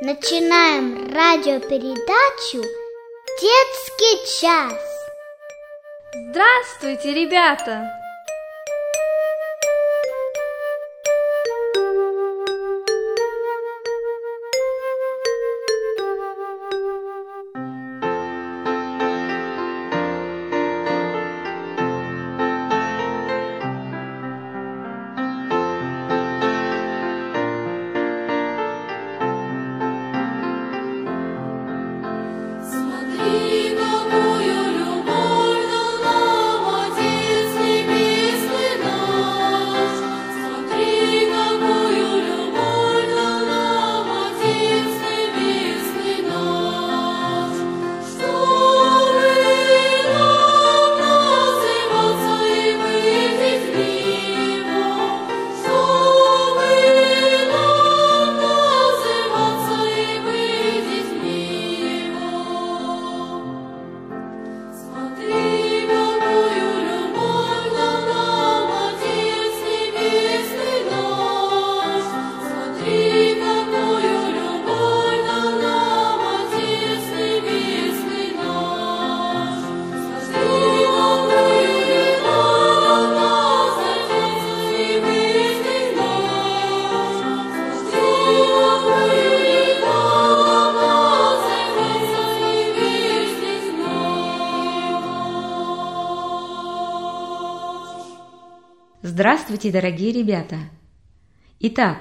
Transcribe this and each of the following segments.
Начинаем радиопередачу «Детский час». Здравствуйте, ребята! Здравствуйте, дорогие ребята! Итак,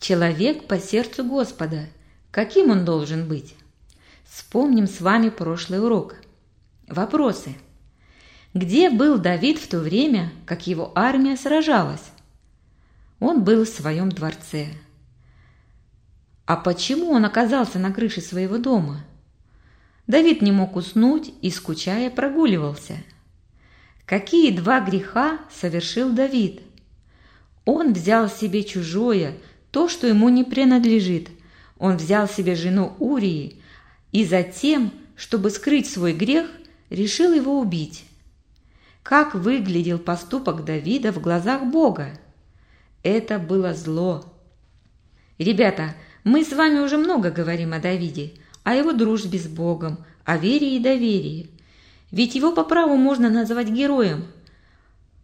человек по сердцу Господа. Каким он должен быть? Вспомним с вами прошлый урок. Вопросы. Где был Давид в то время, как его армия сражалась? Он был в своем дворце. А почему он оказался на крыше своего дома? Давид не мог уснуть и, скучая, прогуливался. Какие два греха совершил Давид? Он взял себе чужое, то, что ему не принадлежит. Он взял себе жену Урии и затем, чтобы скрыть свой грех, решил его убить. Как выглядел поступок Давида в глазах Бога? Это было зло. Ребята, мы с вами уже много говорим о Давиде, о его дружбе с Богом, о вере и доверии. Ведь его по праву можно назвать героем.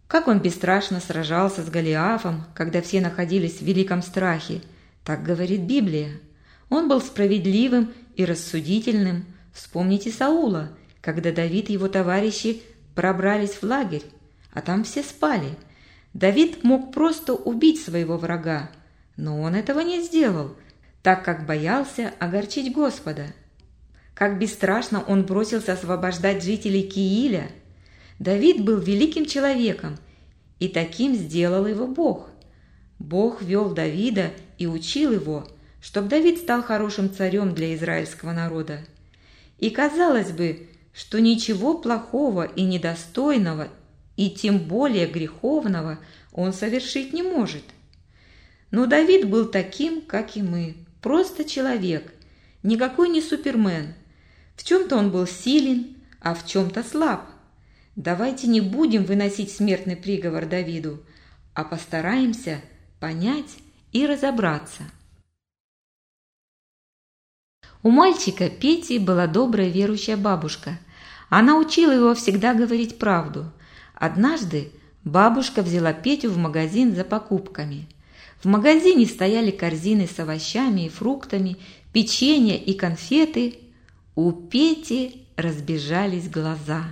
Как он бесстрашно сражался с Голиафом, когда все находились в великом страхе, так говорит Библия. Он был справедливым и рассудительным. Вспомните Саула, когда Давид и его товарищи пробрались в лагерь, а там все спали. Давид мог просто убить своего врага, но он этого не сделал, так как боялся огорчить Господа. Как бесстрашно он бросился освобождать жителей Кииля. Давид был великим человеком, и таким сделал его Бог. Бог вел Давида и учил его, чтобы Давид стал хорошим царем для израильского народа. И казалось бы, что ничего плохого и недостойного, и тем более греховного он совершить не может. Но Давид был таким, как и мы, просто человек, никакой не супермен. В чем-то он был силен, а в чем-то слаб. Давайте не будем выносить смертный приговор Давиду, а постараемся понять и разобраться. У мальчика Пети была добрая верующая бабушка. Она учила его всегда говорить правду. Однажды бабушка взяла Петю в магазин за покупками. В магазине стояли корзины с овощами и фруктами, печенье и конфеты. У Пети разбежались глаза.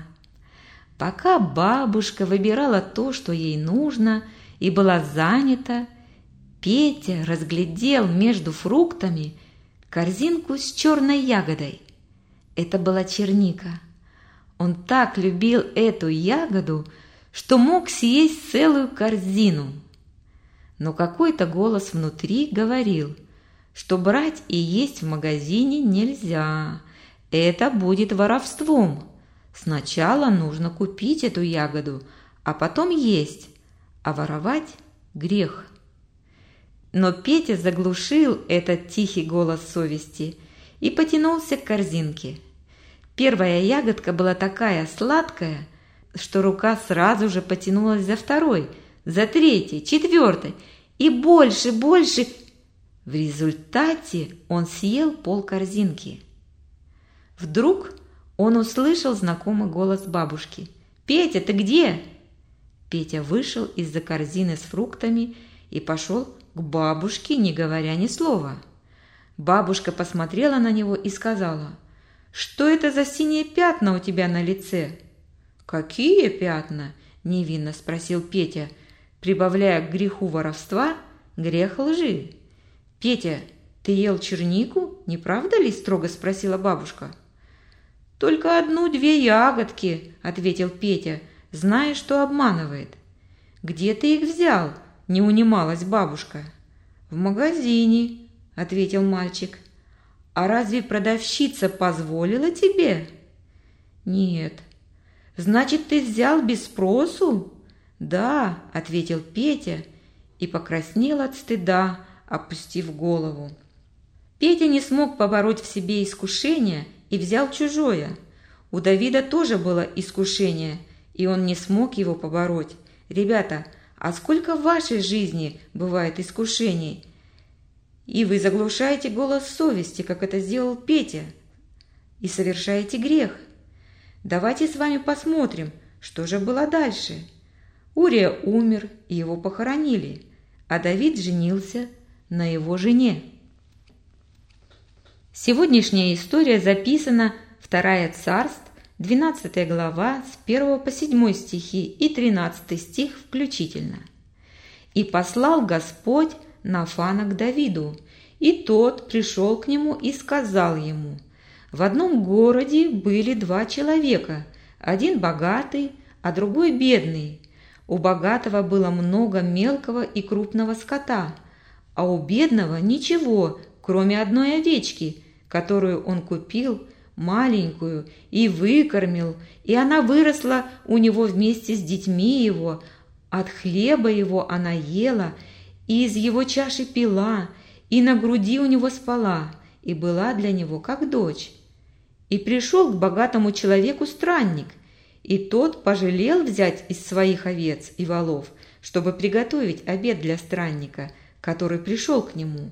Пока бабушка выбирала то, что ей нужно, и была занята, Петя разглядел между фруктами корзинку с черной ягодой. Это была черника. Он так любил эту ягоду, что мог съесть целую корзину. Но какой-то голос внутри говорил, что брать и есть в магазине нельзя. Это будет воровством. Сначала нужно купить эту ягоду, а потом есть, а воровать – грех. Но Петя заглушил этот тихий голос совести и потянулся к корзинке. Первая ягодка была такая сладкая, что рука сразу же потянулась за второй, за третьей, четвертой и больше, больше. В результате он съел пол корзинки. Вдруг он услышал знакомый голос бабушки. «Петя, ты где?» Петя вышел из-за корзины с фруктами и пошел к бабушке, не говоря ни слова. Бабушка посмотрела на него и сказала, «Что это за синие пятна у тебя на лице?» «Какие пятна?» – невинно спросил Петя, прибавляя к греху воровства грех лжи. «Петя, ты ел чернику, не правда ли?» – строго спросила бабушка. «Только одну-две ягодки», – ответил Петя, зная, что обманывает. «Где ты их взял?» – не унималась бабушка. «В магазине», – ответил мальчик. «А разве продавщица позволила тебе?» «Нет». «Значит, ты взял без спросу?» «Да», – ответил Петя и покраснел от стыда, опустив голову. Петя не смог побороть в себе искушение и взял чужое. У Давида тоже было искушение, и он не смог его побороть. Ребята, а сколько в вашей жизни бывает искушений? И вы заглушаете голос совести, как это сделал Петя, и совершаете грех. Давайте с вами посмотрим, что же было дальше. Урия умер, и его похоронили, а Давид женился на его жене. Сегодняшняя история записана Вторая Царств, 12 глава с 1 по 7 стихи и 13 стих включительно. «И послал Господь Нафана к Давиду, и тот пришел к нему и сказал ему, «В одном городе были два человека, один богатый, а другой бедный. У богатого было много мелкого и крупного скота, а у бедного ничего, кроме одной овечки, которую он купил, маленькую, и выкормил, и она выросла у него вместе с детьми его. От хлеба его она ела, и из его чаши пила, и на груди у него спала, и была для него как дочь. И пришел к богатому человеку странник, и тот пожалел взять из своих овец и волов, чтобы приготовить обед для странника, который пришел к нему,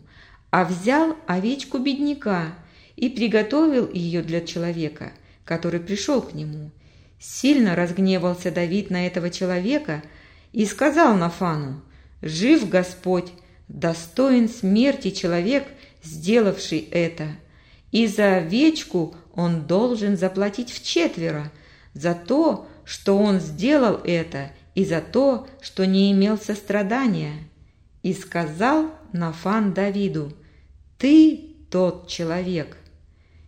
а взял овечку бедняка и приготовил ее для человека, который пришел к нему. Сильно разгневался Давид на этого человека и сказал Нафану, «Жив Господь, достоин смерти человек, сделавший это, и за овечку он должен заплатить в четверо, за то, что он сделал это, и за то, что не имел сострадания». И сказал Нафан Давиду, «Ты тот человек».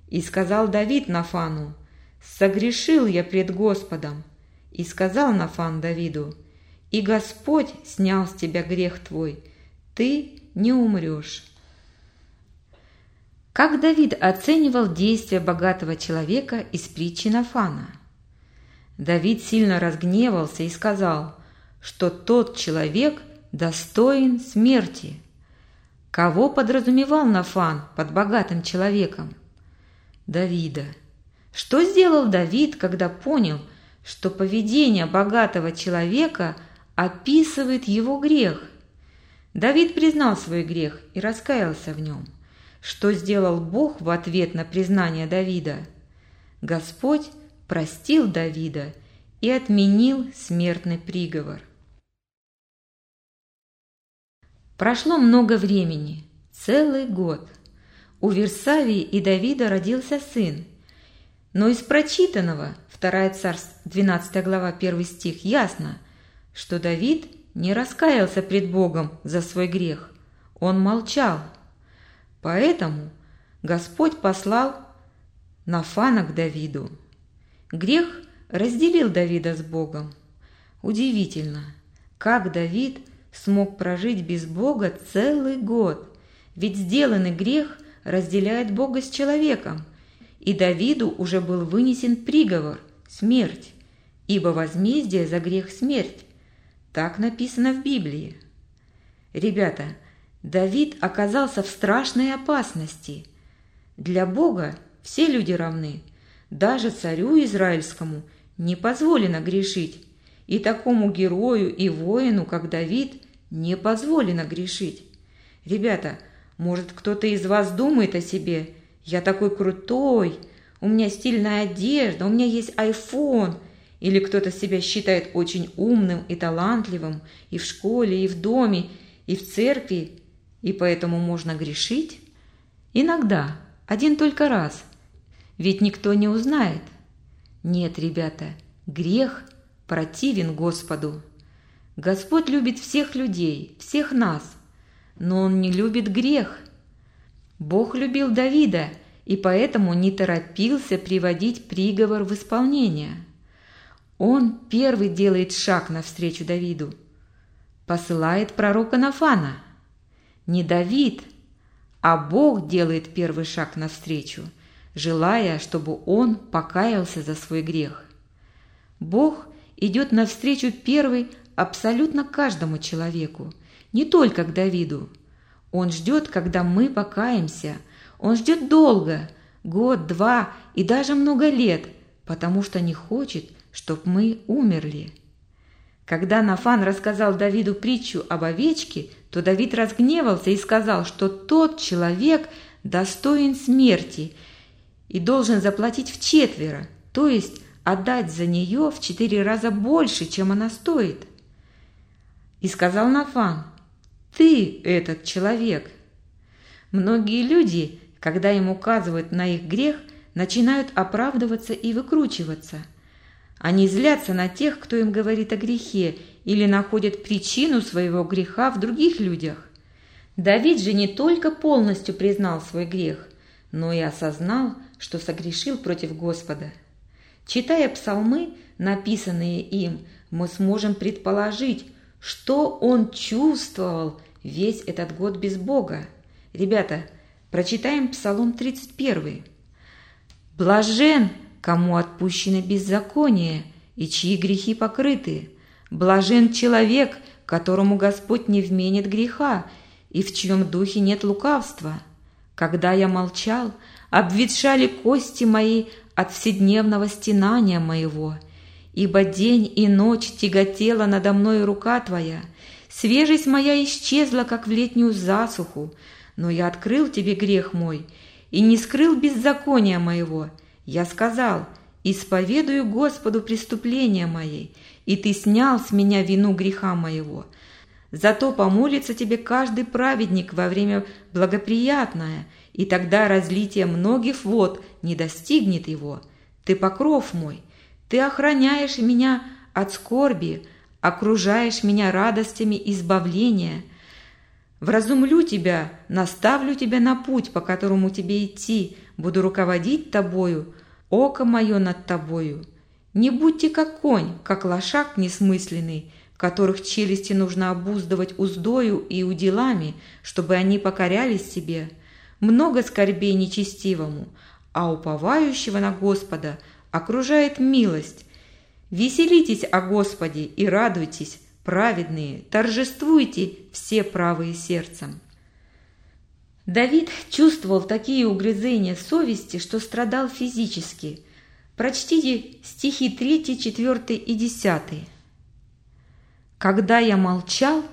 И сказал Давид Нафану, «Согрешил я пред Господом». И сказал Нафан Давиду, «И Господь снял с тебя грех твой, ты не умрешь». Как Давид оценивал действия богатого человека из притчи Нафана? Давид сильно разгневался и сказал, что тот человек достоин смерти. Кого подразумевал Нафан под богатым человеком? Давида. Что сделал Давид, когда понял, что поведение богатого человека описывает его грех? Давид признал свой грех и раскаялся в нем. Что сделал Бог в ответ на признание Давида? Господь простил Давида и отменил смертный приговор. Прошло много времени, целый год – у Версавии и Давида родился сын. Но из прочитанного, 2 Царств, 12 глава, 1 стих, ясно, что Давид не раскаялся пред Богом за свой грех. Он молчал. Поэтому Господь послал Нафана к Давиду. Грех разделил Давида с Богом. Удивительно, как Давид смог прожить без Бога целый год, ведь сделанный грех разделяет Бога с человеком, и Давиду уже был вынесен приговор – смерть, ибо возмездие за грех – смерть. Так написано в Библии. Ребята, Давид оказался в страшной опасности. Для Бога все люди равны. Даже царю израильскому не позволено грешить, и такому герою и воину, как Давид, не позволено грешить. Ребята, Может, кто-то из вас думает о себе, я такой крутой, у меня стильная одежда, у меня есть iPhone, или кто-то себя считает очень умным и талантливым и в школе, и в доме, и в церкви, и поэтому можно грешить? Иногда, один только раз, ведь никто не узнает. Нет, ребята, грех противен Господу. Господь любит всех людей, всех нас, но Он не любит грех. Бог любил Давида и поэтому не торопился приводить приговор в исполнение. Он первый делает шаг навстречу Давиду, посылает пророка Нафана. Не Давид, а Бог делает первый шаг навстречу, желая, чтобы он покаялся за свой грех. Бог идет навстречу первый абсолютно каждому человеку, не только к Давиду. Он ждет, когда мы покаемся. Он ждет долго, год, два и даже много лет, потому что не хочет, чтобы мы умерли. Когда Нафан рассказал Давиду притчу об овечке, то Давид разгневался и сказал, что тот человек достоин смерти и должен заплатить в четверо, то есть отдать за нее в четыре раза больше, чем она стоит. И сказал Нафан, «Ты этот человек». Многие люди, когда им указывают на их грех, начинают оправдываться и выкручиваться. Они злятся на тех, кто им говорит о грехе, или находят причину своего греха в других людях. Давид же не только полностью признал свой грех, но и осознал, что согрешил против Господа. Читая псалмы, написанные им, мы сможем предположить, что он чувствовал весь этот год без Бога. Ребята, прочитаем Псалом 31. «Блажен, кому отпущено беззаконие, и чьи грехи покрыты. Блажен человек, которому Господь не вменит греха, и в чьем духе нет лукавства. Когда я молчал, обветшали кости мои от вседневного стенания моего, ибо день и ночь тяготела надо мной рука Твоя, свежесть моя исчезла, как в летнюю засуху, но я открыл Тебе грех мой и не скрыл беззакония моего. Я сказал, исповедую Господу преступления мои, и Ты снял с меня вину греха моего. Зато помолится Тебе каждый праведник во время благоприятное, и тогда разлитие многих вод не достигнет его. Ты покров мой, ты охраняешь меня от скорби, окружаешь меня радостями избавления. Вразумлю тебя, наставлю тебя на путь, по которому тебе идти, буду руководить тобою, око мое над тобою. Не будьте как конь, как лошак несмысленный, которых челюсти нужно обуздывать уздою и уделами, чтобы они покорялись себе. Много скорбей нечестивому, а уповающего на Господа – окружает милость. Веселитесь о Господе и радуйтесь, праведные, торжествуйте все правые сердцем. Давид чувствовал такие угрызения совести, что страдал физически. Прочтите стихи 3, 4 и 10. «Когда я молчал,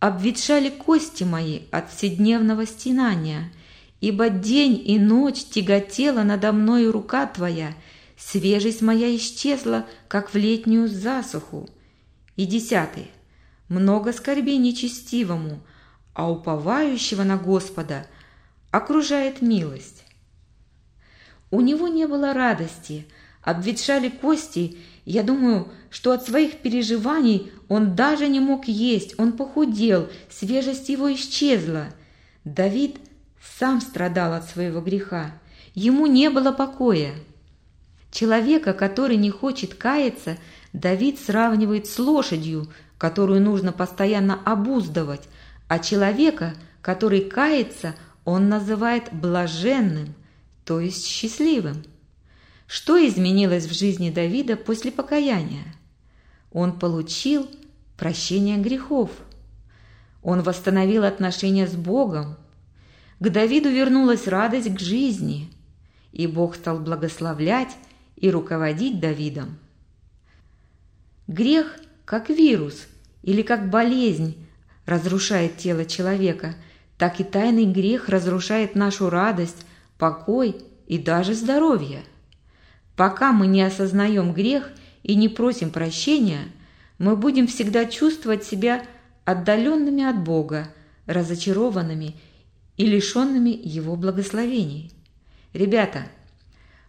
обветшали кости мои от вседневного стенания, ибо день и ночь тяготела надо мною рука Твоя, Свежесть моя исчезла, как в летнюю засуху. И десятый. Много скорбей нечестивому, а уповающего на Господа окружает милость. У него не было радости, обветшали кости, я думаю, что от своих переживаний он даже не мог есть, он похудел, свежесть его исчезла. Давид сам страдал от своего греха, ему не было покоя. Человека, который не хочет каяться, Давид сравнивает с лошадью, которую нужно постоянно обуздывать, а человека, который кается, он называет блаженным, то есть счастливым. Что изменилось в жизни Давида после покаяния? Он получил прощение грехов. Он восстановил отношения с Богом. К Давиду вернулась радость к жизни, и Бог стал благословлять и руководить Давидом. Грех, как вирус или как болезнь, разрушает тело человека, так и тайный грех разрушает нашу радость, покой и даже здоровье. Пока мы не осознаем грех и не просим прощения, мы будем всегда чувствовать себя отдаленными от Бога, разочарованными и лишенными Его благословений. Ребята,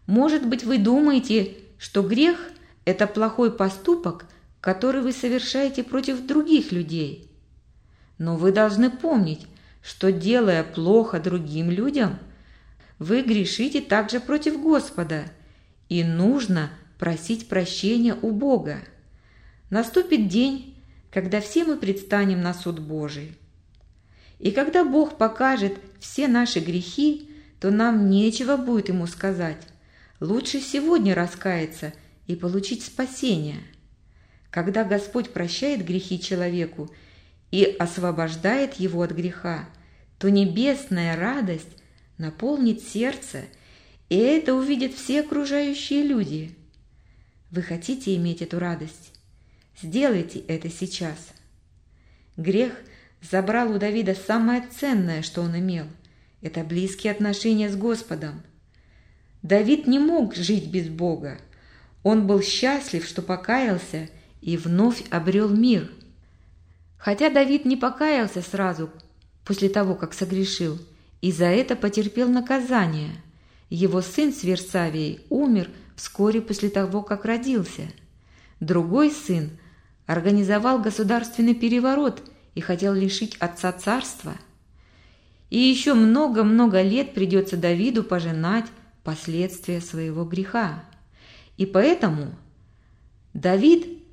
может быть вы думаете, что грех – это плохой поступок, который вы совершаете против других людей. Но вы должны помнить, что делая плохо другим людям, вы грешите также против Господа, и нужно просить прощения у Бога. Наступит день, когда все мы предстанем на суд Божий. И когда Бог покажет все наши грехи, то нам нечего будет Ему сказать. Лучше сегодня раскаяться и получить спасение. Когда Господь прощает грехи человеку и освобождает его от греха, то небесная радость наполнит сердце, и это увидят все окружающие люди. Вы хотите иметь эту радость? Сделайте это сейчас. Грех забрал у Давида самое ценное, что он имел. Это близкие отношения с Господом. Давид не мог жить без Бога. Он был счастлив, что покаялся и вновь обрел мир. Хотя Давид не покаялся сразу после того, как согрешил, и за это потерпел наказание. Его сын Сверсавий умер вскоре после того, как родился. Другой сын организовал государственный переворот и хотел лишить отца царства. И еще много-много лет придется Давиду пожинать последствия своего греха. И поэтому Давид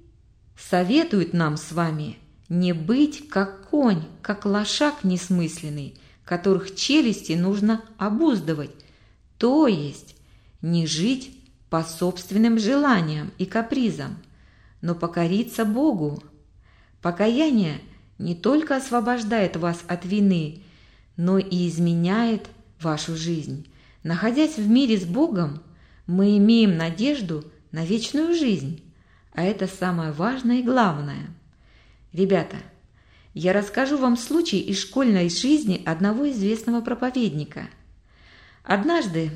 советует нам с вами не быть как конь, как лошак несмысленный, которых челюсти нужно обуздывать, то есть не жить по собственным желаниям и капризам, но покориться Богу. Покаяние не только освобождает вас от вины, но и изменяет вашу жизнь. Находясь в мире с Богом, мы имеем надежду на вечную жизнь, а это самое важное и главное. Ребята, я расскажу вам случай из школьной жизни одного известного проповедника. Однажды,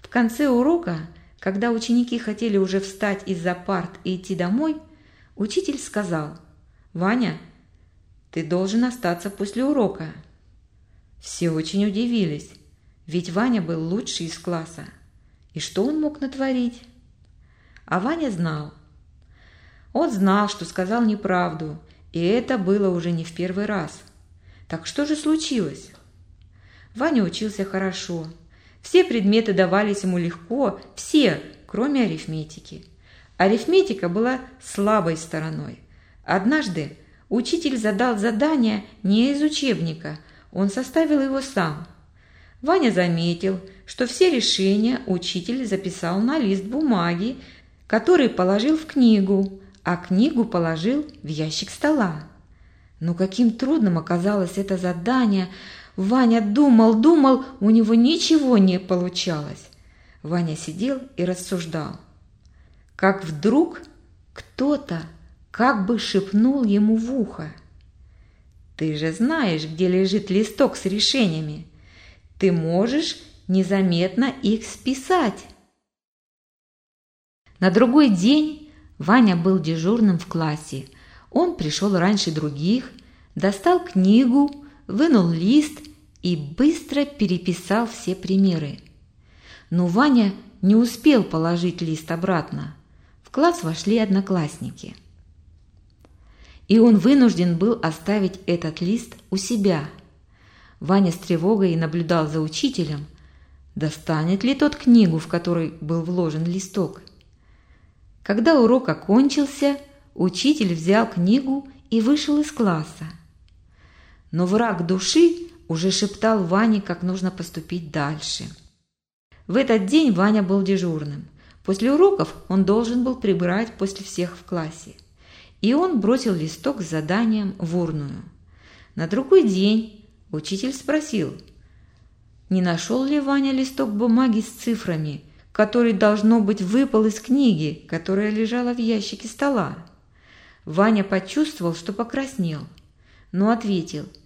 в конце урока, когда ученики хотели уже встать из-за парт и идти домой, учитель сказал, «Ваня, ты должен остаться после урока». Все очень удивились, ведь Ваня был лучший из класса. И что он мог натворить? А Ваня знал. Он знал, что сказал неправду, и это было уже не в первый раз. Так что же случилось? Ваня учился хорошо, все предметы давались ему легко, все, кроме арифметики. Арифметика была слабой стороной. Однажды учитель задал задание не из учебника, он составил его сам. Ваня заметил, что все решения учитель записал на лист бумаги, который положил в книгу, а книгу положил в ящик стола. Но каким трудным оказалось это задание – Ваня думал, думал, у него ничего не получалось. Ваня сидел и рассуждал. Как вдруг кто-то как бы шепнул ему в ухо. «Ты же знаешь, где лежит листок с решениями. Ты можешь незаметно их списать». На другой день Ваня был дежурным в классе. Он пришел раньше других, достал книгу, вынул лист и быстро переписал все примеры. Но Ваня не успел положить лист обратно. В класс вошли одноклассники. И он вынужден был оставить этот лист у себя. Ваня с тревогой наблюдал за учителем, достанет ли тот книгу, в которой был вложен листок. Когда урок окончился, учитель взял книгу и вышел из класса. Но враг души уже шептал Ване, как нужно поступить дальше. В этот день Ваня был дежурным. После уроков он должен был прибирать после всех в классе. И он бросил листок с заданием в урную. На другой день учитель спросил, не нашел ли Ваня листок бумаги с цифрами, который, должно быть, выпал из книги, которая лежала в ящике стола. Ваня почувствовал, что покраснел, но ответил –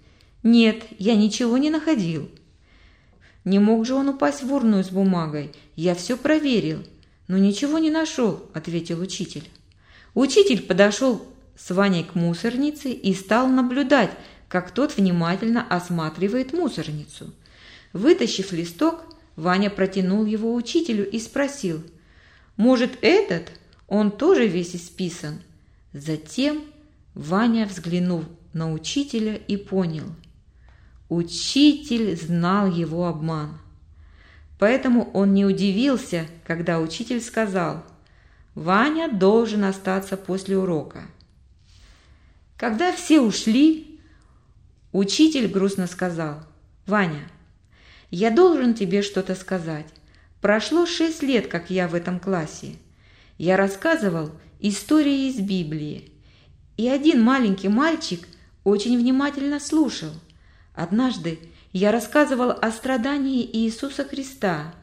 Нет, я ничего не находил. Не мог же он упасть в урну с бумагой. Я все проверил, но ничего не нашел, ответил учитель. Учитель подошел с Ваней к мусорнице и стал наблюдать, как тот внимательно осматривает мусорницу. Вытащив листок, Ваня протянул его учителю и спросил, «Может, этот? Он тоже весь исписан?» Затем Ваня взглянул на учителя и понял. Учитель знал его обман. Поэтому он не удивился, когда учитель сказал, «Ваня должен остаться после урока». Когда все ушли, учитель грустно сказал, «Ваня, я должен тебе что-то сказать. Прошло шесть лет, как я в этом классе. Я рассказывал истории из Библии, и один маленький мальчик очень внимательно слушал. Однажды я рассказывал о страдании Иисуса Христа,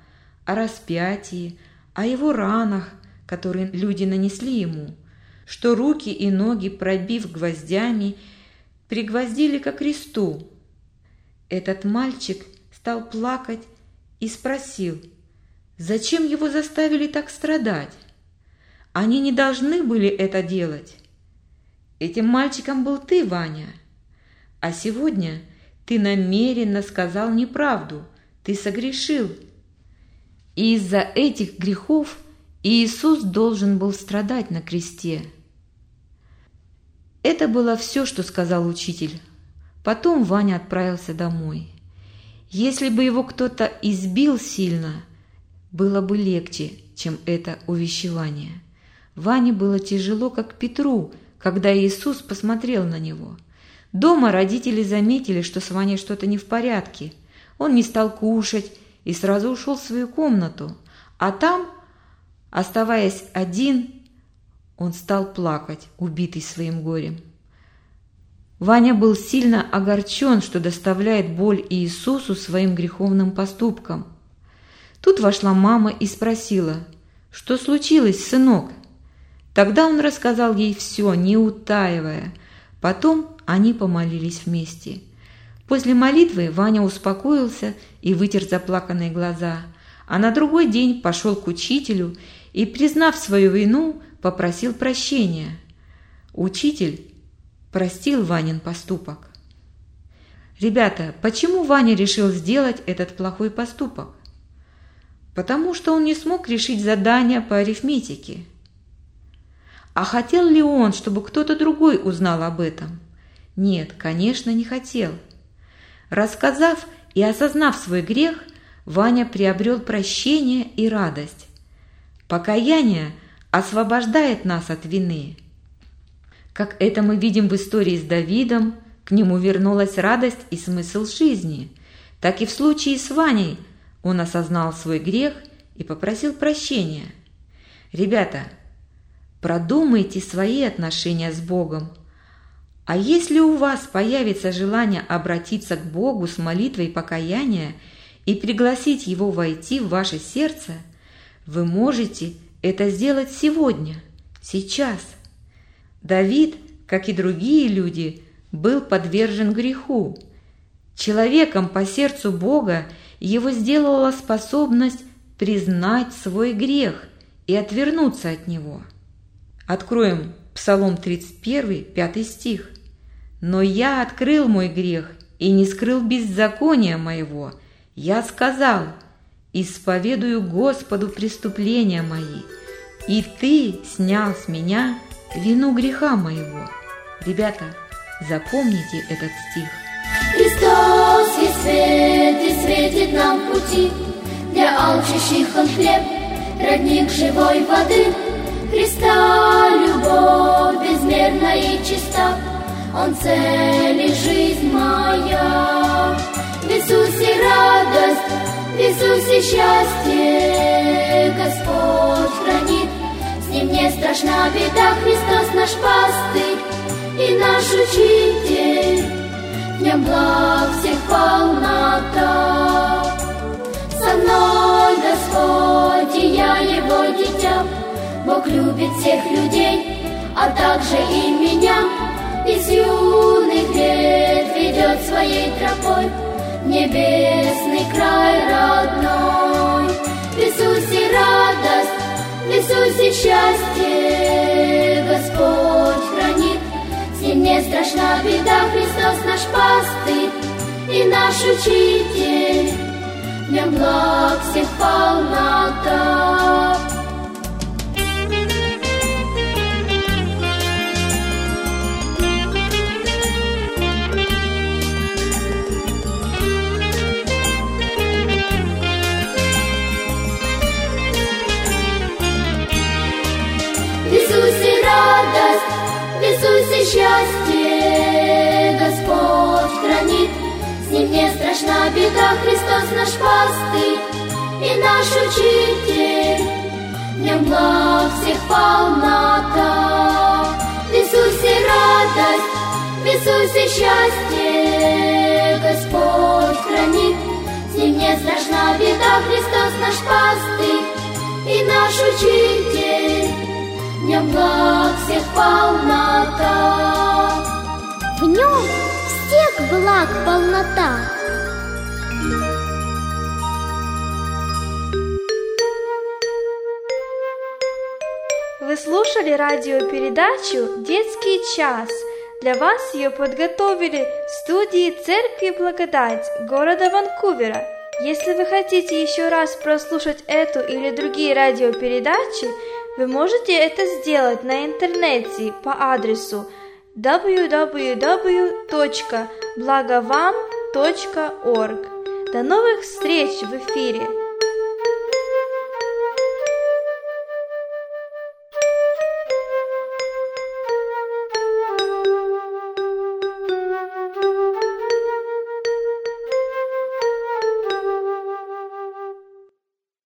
о распятии, о его ранах, которые люди нанесли ему, что руки и ноги, пробив гвоздями, пригвоздили ко кресту. Этот мальчик стал плакать и спросил, зачем его заставили так страдать? Они не должны были это делать. Этим мальчиком был ты, Ваня. А сегодня ты намеренно сказал неправду, ты согрешил. И из-за этих грехов Иисус должен был страдать на кресте. Это было все, что сказал учитель. Потом Ваня отправился домой. Если бы его кто-то избил сильно, было бы легче, чем это увещевание. Ване было тяжело, как Петру, когда Иисус посмотрел на него. Дома родители заметили, что с Ваней что-то не в порядке. Он не стал кушать и сразу ушел в свою комнату. А там, оставаясь один, он стал плакать, убитый своим горем. Ваня был сильно огорчен, что доставляет боль Иисусу своим греховным поступком. Тут вошла мама и спросила, что случилось, сынок? Тогда он рассказал ей все, не утаивая. Потом они помолились вместе. После молитвы Ваня успокоился и вытер заплаканные глаза, а на другой день пошел к учителю и, признав свою вину, попросил прощения. Учитель простил Ванин поступок. Ребята, почему Ваня решил сделать этот плохой поступок? Потому что он не смог решить задание по арифметике. А хотел ли он, чтобы кто-то другой узнал об этом? Нет, конечно, не хотел. Рассказав и осознав свой грех, Ваня приобрел прощение и радость. Покаяние освобождает нас от вины. Как это мы видим в истории с Давидом, к нему вернулась радость и смысл жизни. Так и в случае с Ваней он осознал свой грех и попросил прощения. Ребята, продумайте свои отношения с Богом. А если у вас появится желание обратиться к Богу с молитвой покаяния и пригласить Его войти в ваше сердце, вы можете это сделать сегодня, сейчас – Давид, как и другие люди, был подвержен греху. Человеком по сердцу Бога его сделала способность признать свой грех и отвернуться от него. Откроем Псалом 31, 5 стих. «Но я открыл мой грех и не скрыл беззакония моего. Я сказал, исповедую Господу преступления мои, и Ты снял с меня вину греха моего. Ребята, запомните этот стих. Христос есть свет и светит нам пути, Для алчащих он хлеб, родник живой воды. Христа любовь безмерна и чиста, Он цель и жизнь моя. В Иисусе радость, счастье, Господь хранит ним не страшна беда, Христос наш пастырь и наш учитель. В благ всех полнота. Со мной Господь, и я его дитя, Бог любит всех людей, а также и меня из Смертный грех ведет своей тропой Небесный край родной. В Иисусе радость, в Иисусе счастье. Господь хранит. С ним не страшна беда. Христос наш пастырь и наш учитель. В нем благ всех полнота Христос наш пастырь и наш учитель в нем благ всех полнота. В нем всех благ полнота. Вы слушали радиопередачу «Детский час». Для вас ее подготовили в студии Церкви Благодать города Ванкувера. Если вы хотите еще раз прослушать эту или другие радиопередачи, вы можете это сделать на интернете по адресу www.blagovam.org. До новых встреч в эфире!